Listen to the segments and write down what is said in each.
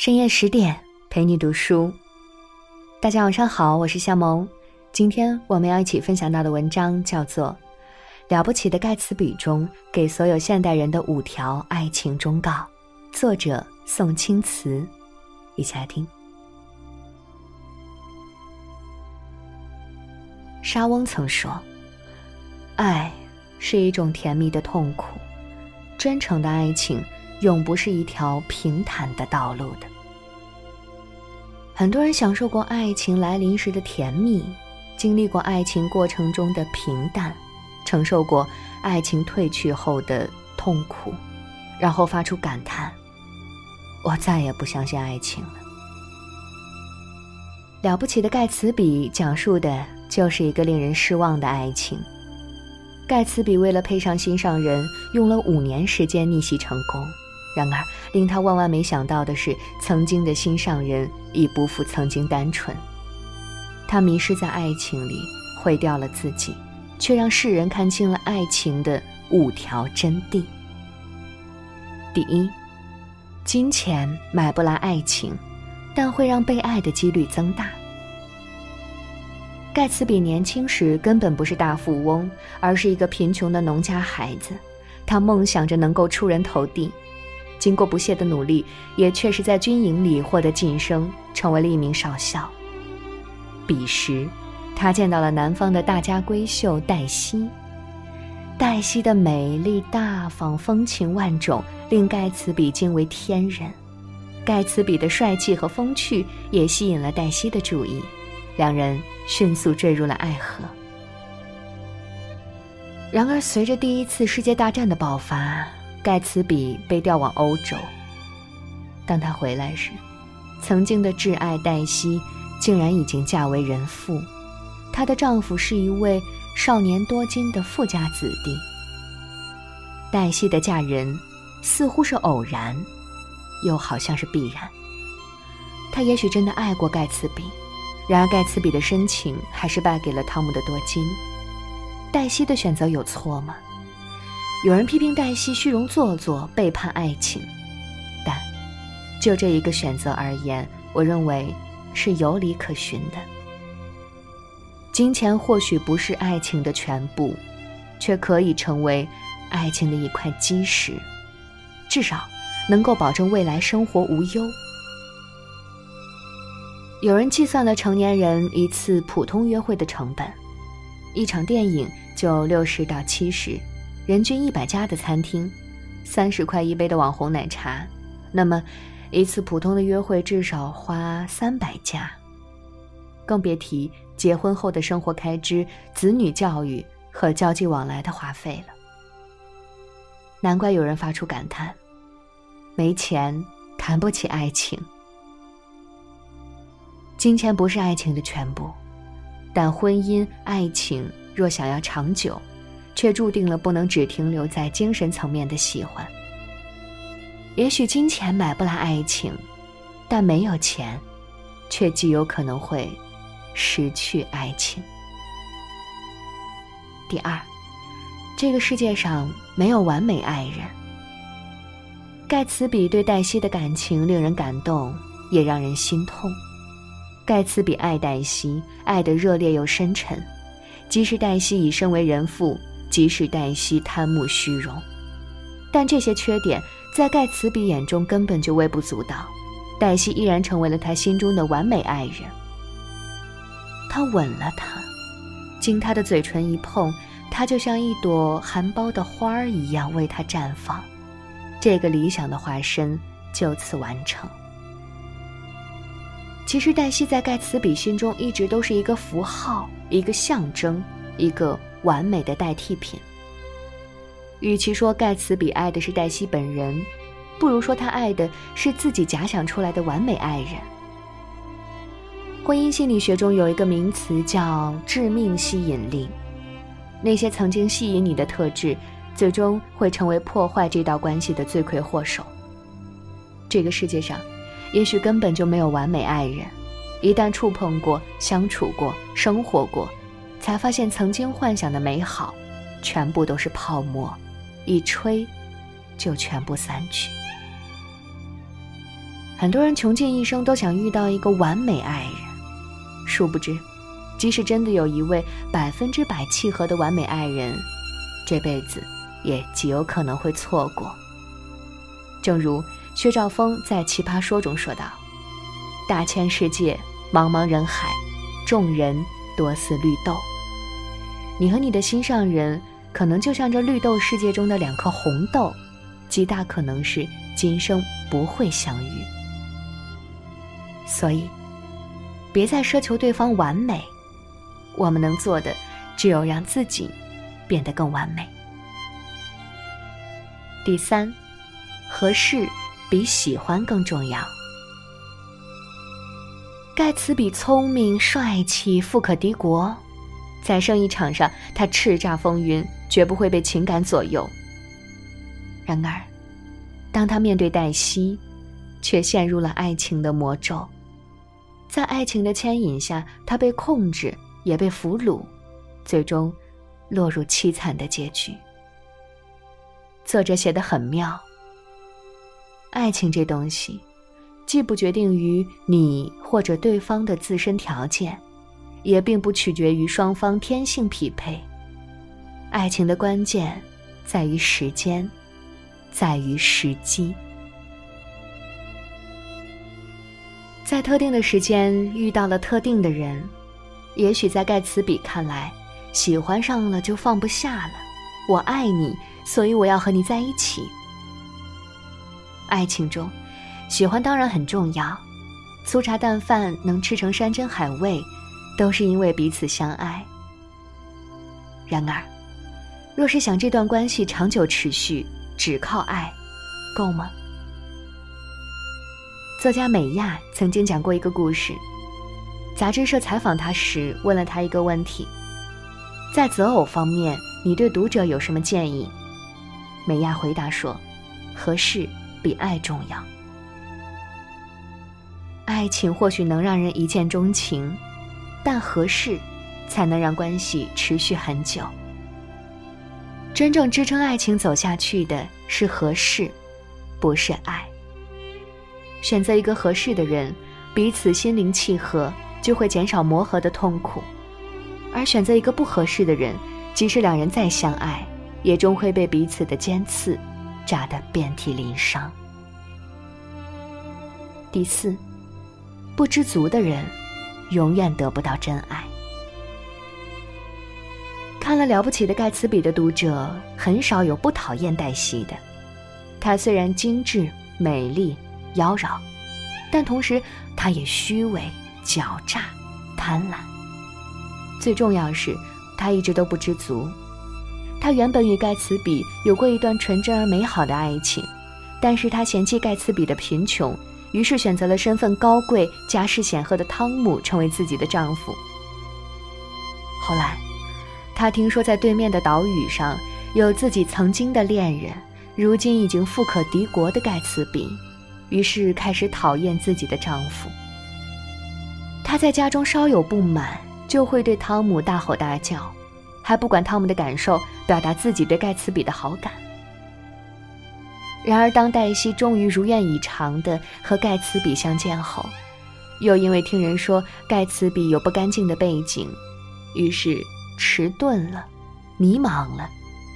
深夜十点陪你读书，大家晚上好，我是夏萌。今天我们要一起分享到的文章叫做《了不起的盖茨比》中给所有现代人的五条爱情忠告，作者宋青瓷。一起来听。莎翁曾说：“爱是一种甜蜜的痛苦，真诚的爱情。”永不是一条平坦的道路的。很多人享受过爱情来临时的甜蜜，经历过爱情过程中的平淡，承受过爱情褪去后的痛苦，然后发出感叹：“我再也不相信爱情了。”了不起的盖茨比讲述的就是一个令人失望的爱情。盖茨比为了配上心上人，用了五年时间逆袭成功。然而，令他万万没想到的是，曾经的心上人已不复曾经单纯。他迷失在爱情里，毁掉了自己，却让世人看清了爱情的五条真谛。第一，金钱买不来爱情，但会让被爱的几率增大。盖茨比年轻时根本不是大富翁，而是一个贫穷的农家孩子，他梦想着能够出人头地。经过不懈的努力，也确实在军营里获得晋升，成为了一名少校。彼时，他见到了南方的大家闺秀黛西。黛西的美丽大方、风情万种，令盖茨比惊为天人。盖茨比的帅气和风趣也吸引了黛西的注意，两人迅速坠入了爱河。然而，随着第一次世界大战的爆发，盖茨比被调往欧洲。当他回来时，曾经的挚爱黛西竟然已经嫁为人妇，她的丈夫是一位少年多金的富家子弟。黛西的嫁人似乎是偶然，又好像是必然。她也许真的爱过盖茨比，然而盖茨比的深情还是败给了汤姆的多金。黛西的选择有错吗？有人批评黛西虚荣做作、背叛爱情，但就这一个选择而言，我认为是有理可循的。金钱或许不是爱情的全部，却可以成为爱情的一块基石，至少能够保证未来生活无忧。有人计算了成年人一次普通约会的成本，一场电影就六十到七十。人均一百家的餐厅，三十块一杯的网红奶茶，那么一次普通的约会至少花三百家。更别提结婚后的生活开支、子女教育和交际往来的花费了。难怪有人发出感叹：没钱谈不起爱情。金钱不是爱情的全部，但婚姻、爱情若想要长久。却注定了不能只停留在精神层面的喜欢。也许金钱买不来爱情，但没有钱，却极有可能会失去爱情。第二，这个世界上没有完美爱人。盖茨比对黛西的感情令人感动，也让人心痛。盖茨比爱黛西，爱得热烈又深沉，即使黛西已身为人妇。即使黛西贪慕虚荣，但这些缺点在盖茨比眼中根本就微不足道。黛西依然成为了他心中的完美爱人。他吻了她，经他的嘴唇一碰，她就像一朵含苞的花儿一样为他绽放。这个理想的化身就此完成。其实，黛西在盖茨比心中一直都是一个符号，一个象征，一个。完美的代替品。与其说盖茨比爱的是黛西本人，不如说他爱的是自己假想出来的完美爱人。婚姻心理学中有一个名词叫“致命吸引力”，那些曾经吸引你的特质，最终会成为破坏这道关系的罪魁祸首。这个世界上，也许根本就没有完美爱人，一旦触碰过、相处过、生活过。才发现，曾经幻想的美好，全部都是泡沫，一吹，就全部散去。很多人穷尽一生都想遇到一个完美爱人，殊不知，即使真的有一位百分之百契合的完美爱人，这辈子也极有可能会错过。正如薛兆丰在《奇葩说》中说道：“大千世界，茫茫人海，众人多似绿豆。你和你的心上人，可能就像这绿豆世界中的两颗红豆，极大可能是今生不会相遇。”所以，别再奢求对方完美，我们能做的只有让自己变得更完美。第三，合适比喜欢更重要。盖茨比聪明、帅气、富可敌国，在生意场上他叱咤风云，绝不会被情感左右。然而，当他面对黛西，却陷入了爱情的魔咒。在爱情的牵引下，他被控制，也被俘虏，最终落入凄惨的结局。作者写的很妙。爱情这东西，既不决定于你或者对方的自身条件，也并不取决于双方天性匹配。爱情的关键在于时间，在于时机。在特定的时间遇到了特定的人，也许在盖茨比看来，喜欢上了就放不下了。我爱你，所以我要和你在一起。爱情中，喜欢当然很重要，粗茶淡饭能吃成山珍海味，都是因为彼此相爱。然而，若是想这段关系长久持续，只靠爱，够吗？作家美亚曾经讲过一个故事。杂志社采访他时，问了他一个问题：在择偶方面，你对读者有什么建议？美亚回答说：“合适比爱重要。爱情或许能让人一见钟情，但合适才能让关系持续很久。真正支撑爱情走下去的是合适，不是爱。”选择一个合适的人，彼此心灵契合，就会减少磨合的痛苦；而选择一个不合适的人，即使两人再相爱，也终会被彼此的尖刺扎得遍体鳞伤。第四，不知足的人，永远得不到真爱。看了《了不起的盖茨比》的读者，很少有不讨厌黛西的。她虽然精致美丽。妖娆，但同时，她也虚伪、狡诈、贪婪。最重要是，她一直都不知足。她原本与盖茨比有过一段纯真而美好的爱情，但是她嫌弃盖茨比的贫穷，于是选择了身份高贵、家世显赫的汤姆成为自己的丈夫。后来，他听说在对面的岛屿上有自己曾经的恋人，如今已经富可敌国的盖茨比。于是开始讨厌自己的丈夫。她在家中稍有不满，就会对汤姆大吼大叫，还不管汤姆的感受，表达自己对盖茨比的好感。然而，当黛西终于如愿以偿地和盖茨比相见后，又因为听人说盖茨比有不干净的背景，于是迟钝了，迷茫了，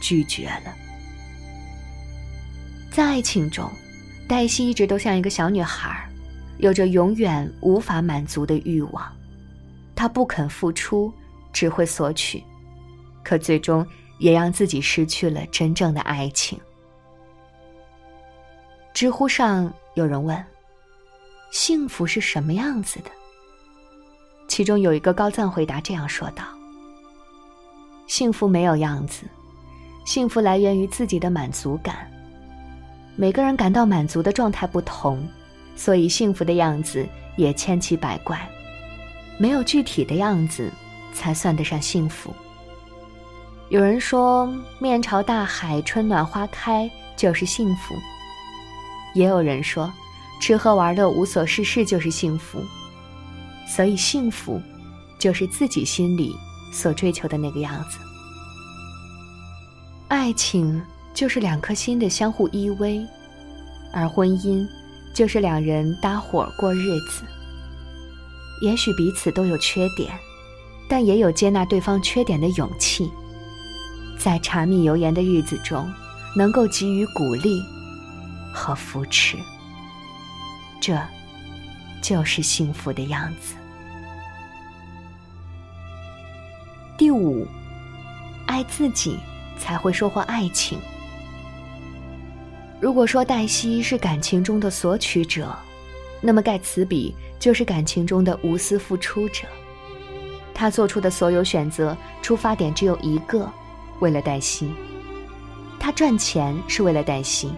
拒绝了。在爱情中。黛西一直都像一个小女孩，有着永远无法满足的欲望。她不肯付出，只会索取，可最终也让自己失去了真正的爱情。知乎上有人问：“幸福是什么样子的？”其中有一个高赞回答这样说道：“幸福没有样子，幸福来源于自己的满足感。”每个人感到满足的状态不同，所以幸福的样子也千奇百怪。没有具体的样子，才算得上幸福。有人说面朝大海，春暖花开就是幸福；也有人说吃喝玩乐无所事事就是幸福。所以幸福，就是自己心里所追求的那个样子。爱情。就是两颗心的相互依偎，而婚姻就是两人搭伙过日子。也许彼此都有缺点，但也有接纳对方缺点的勇气。在柴米油盐的日子中，能够给予鼓励和扶持，这就是幸福的样子。第五，爱自己才会收获爱情。如果说黛西是感情中的索取者，那么盖茨比就是感情中的无私付出者。他做出的所有选择，出发点只有一个。为了黛西，他赚钱是为了黛西。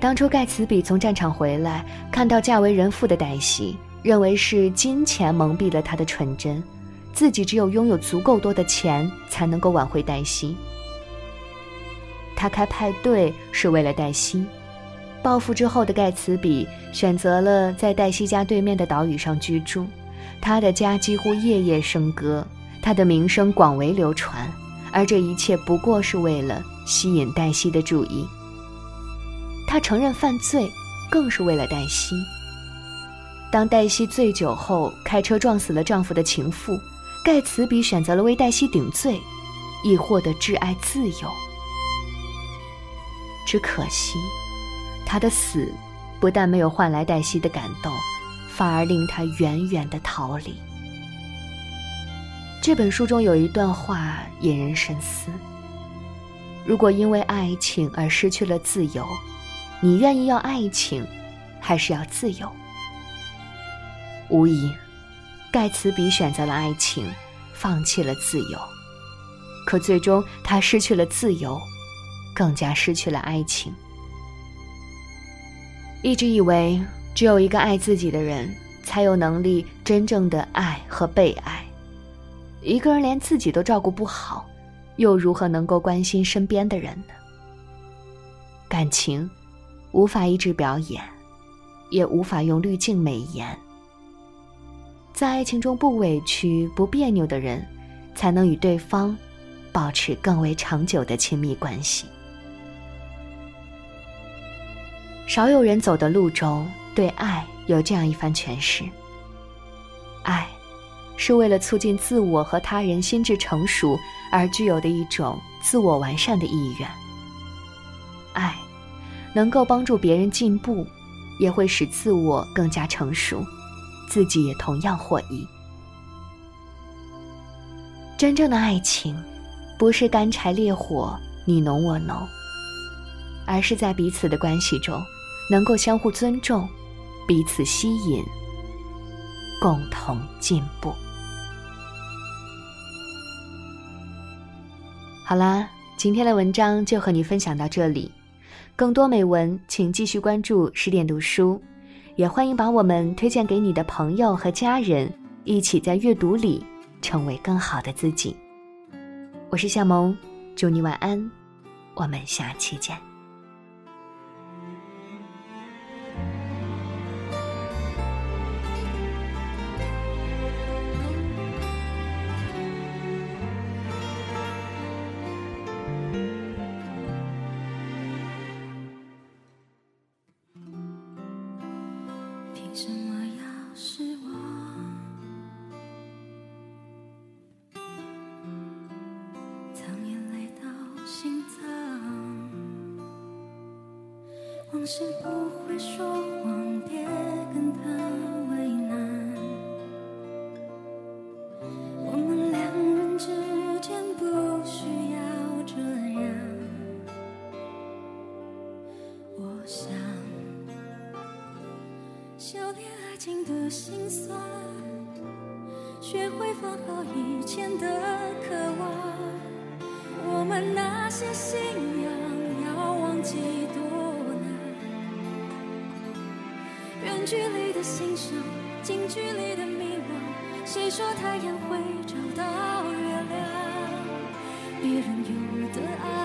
当初盖茨比从战场回来，看到嫁为人妇的黛西，认为是金钱蒙蔽了他的纯真，自己只有拥有足够多的钱才能够挽回黛西。他开派对是为了黛西，报复之后的盖茨比选择了在黛西家对面的岛屿上居住，他的家几乎夜夜笙歌，他的名声广为流传。而这一切不过是为了吸引黛西的注意。他承认犯罪，更是为了黛西。当黛西醉酒后开车撞死了丈夫的情妇，盖茨比选择了为黛西顶罪，以获得挚爱自由。只可惜，他的死不但没有换来黛西的感动，反而令他远远的逃离。这本书中有一段话引人深思：如果因为爱情而失去了自由，你愿意要爱情，还是要自由？无疑，盖茨比选择了爱情，放弃了自由。可最终，他失去了自由，更加失去了爱情。一直以为只有一个爱自己的人，才有能力真正的爱和被爱。一个人连自己都照顾不好，又如何能够关心身边的人呢？感情无法一直表演，也无法用滤镜美颜。在爱情中不委屈、不别扭的人，才能与对方保持更为长久的亲密关系。少有人走的路中，对爱有这样一番诠释：爱。是为了促进自我和他人心智成熟而具有的一种自我完善的意愿。爱，能够帮助别人进步，也会使自我更加成熟，自己也同样获益。真正的爱情，不是干柴烈火，你侬我侬，而是在彼此的关系中，能够相互尊重，彼此吸引，共同进步。好啦，今天的文章就和你分享到这里。更多美文，请继续关注十点读书，也欢迎把我们推荐给你的朋友和家人，一起在阅读里成为更好的自己。我是夏萌，祝你晚安，我们下期见。往事不会说谎，别跟他距离的欣赏，近距离的迷惘。谁说太阳会找到月亮？别人有的爱。